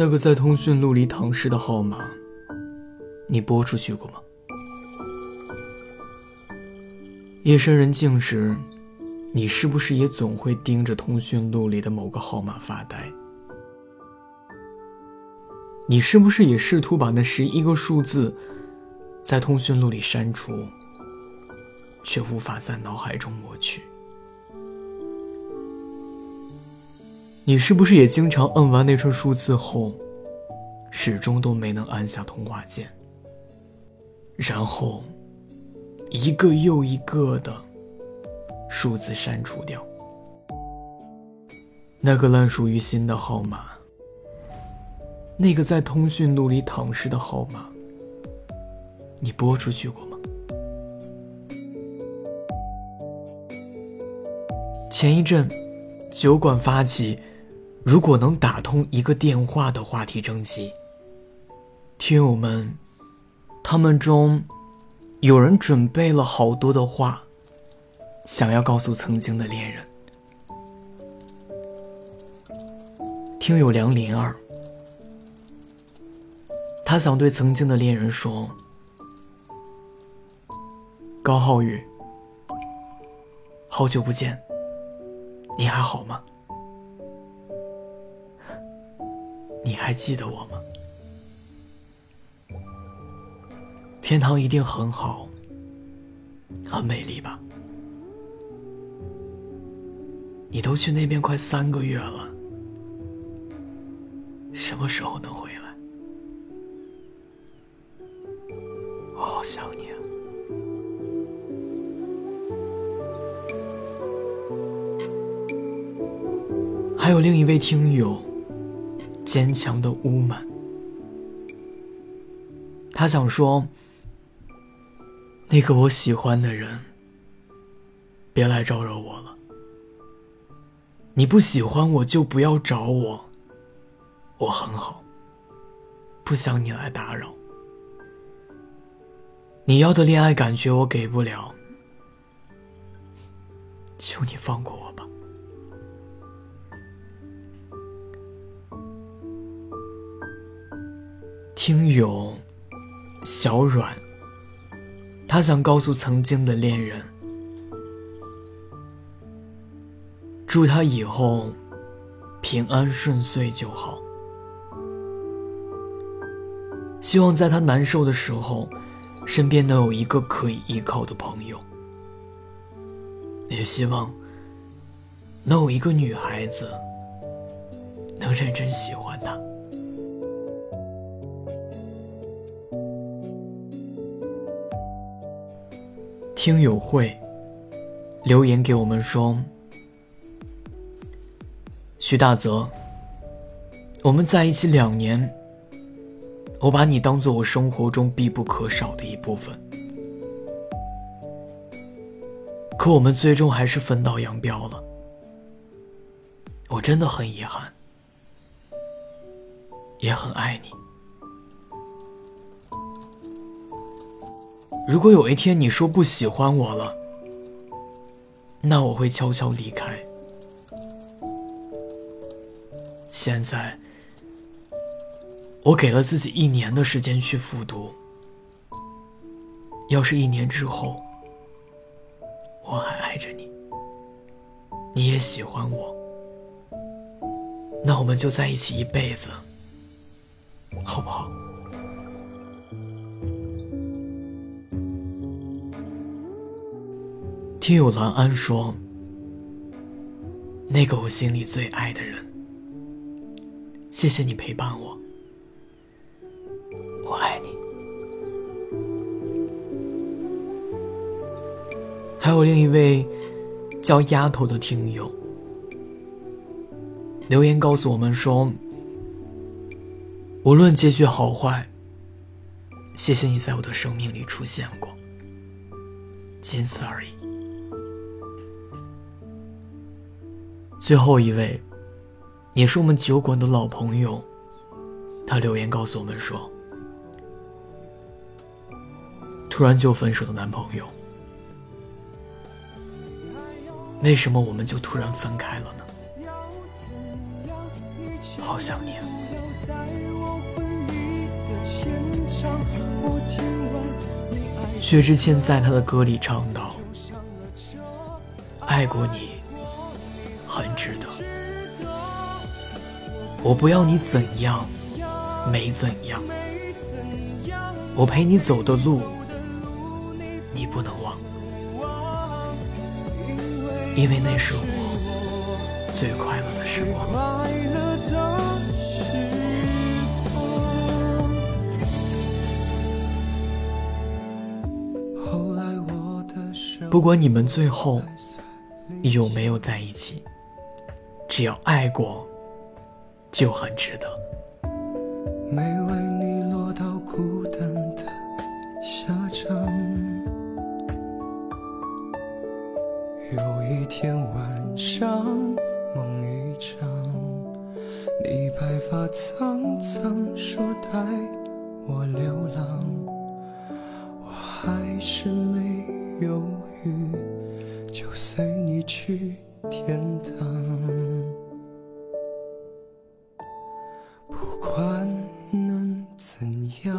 那个在通讯录里躺尸的号码，你拨出去过吗？夜深人静时，你是不是也总会盯着通讯录里的某个号码发呆？你是不是也试图把那十一个数字在通讯录里删除，却无法在脑海中抹去？你是不是也经常摁完那串数字后，始终都没能按下通话键，然后一个又一个的数字删除掉？那个烂熟于心的号码，那个在通讯录里躺尸的号码，你拨出去过吗？前一阵，酒馆发起。如果能打通一个电话的话题征集，听友们，他们中有人准备了好多的话，想要告诉曾经的恋人。听友梁林儿，他想对曾经的恋人说：“高浩宇，好久不见，你还好吗？”你还记得我吗？天堂一定很好，很美丽吧？你都去那边快三个月了，什么时候能回来？我好想你啊！还有另一位听友。坚强的乌满，他想说：“那个我喜欢的人，别来招惹我了。你不喜欢我就不要找我，我很好，不想你来打扰。你要的恋爱感觉我给不了，求你放过我吧。”听友小阮，他想告诉曾经的恋人，祝他以后平安顺遂就好。希望在他难受的时候，身边能有一个可以依靠的朋友。也希望能有一个女孩子能认真喜欢他。听友会留言给我们说：“徐大泽，我们在一起两年，我把你当做我生活中必不可少的一部分。可我们最终还是分道扬镳了，我真的很遗憾，也很爱你。”如果有一天你说不喜欢我了，那我会悄悄离开。现在，我给了自己一年的时间去复读。要是一年之后，我还爱着你，你也喜欢我，那我们就在一起一辈子，好不好？听友兰安说：“那个我心里最爱的人，谢谢你陪伴我，我爱你。”还有另一位叫丫头的听友留言告诉我们说：“无论结局好坏，谢谢你在我的生命里出现过，仅此而已。”最后一位，也是我们酒馆的老朋友，他留言告诉我们说：“突然就分手的男朋友，为什么我们就突然分开了呢？好想你。”薛之谦在他的歌里唱道：“爱过你，我不要你怎样，没怎样。我陪你走的路，你不能忘，因为那是我最快乐的时光。”不管你们最后有没有在一起，只要爱过，就很值得。没为你落到孤单的下场。有一天晚上梦一场，你白发苍苍，说带我流浪，我还是没有。就随你去管能怎样，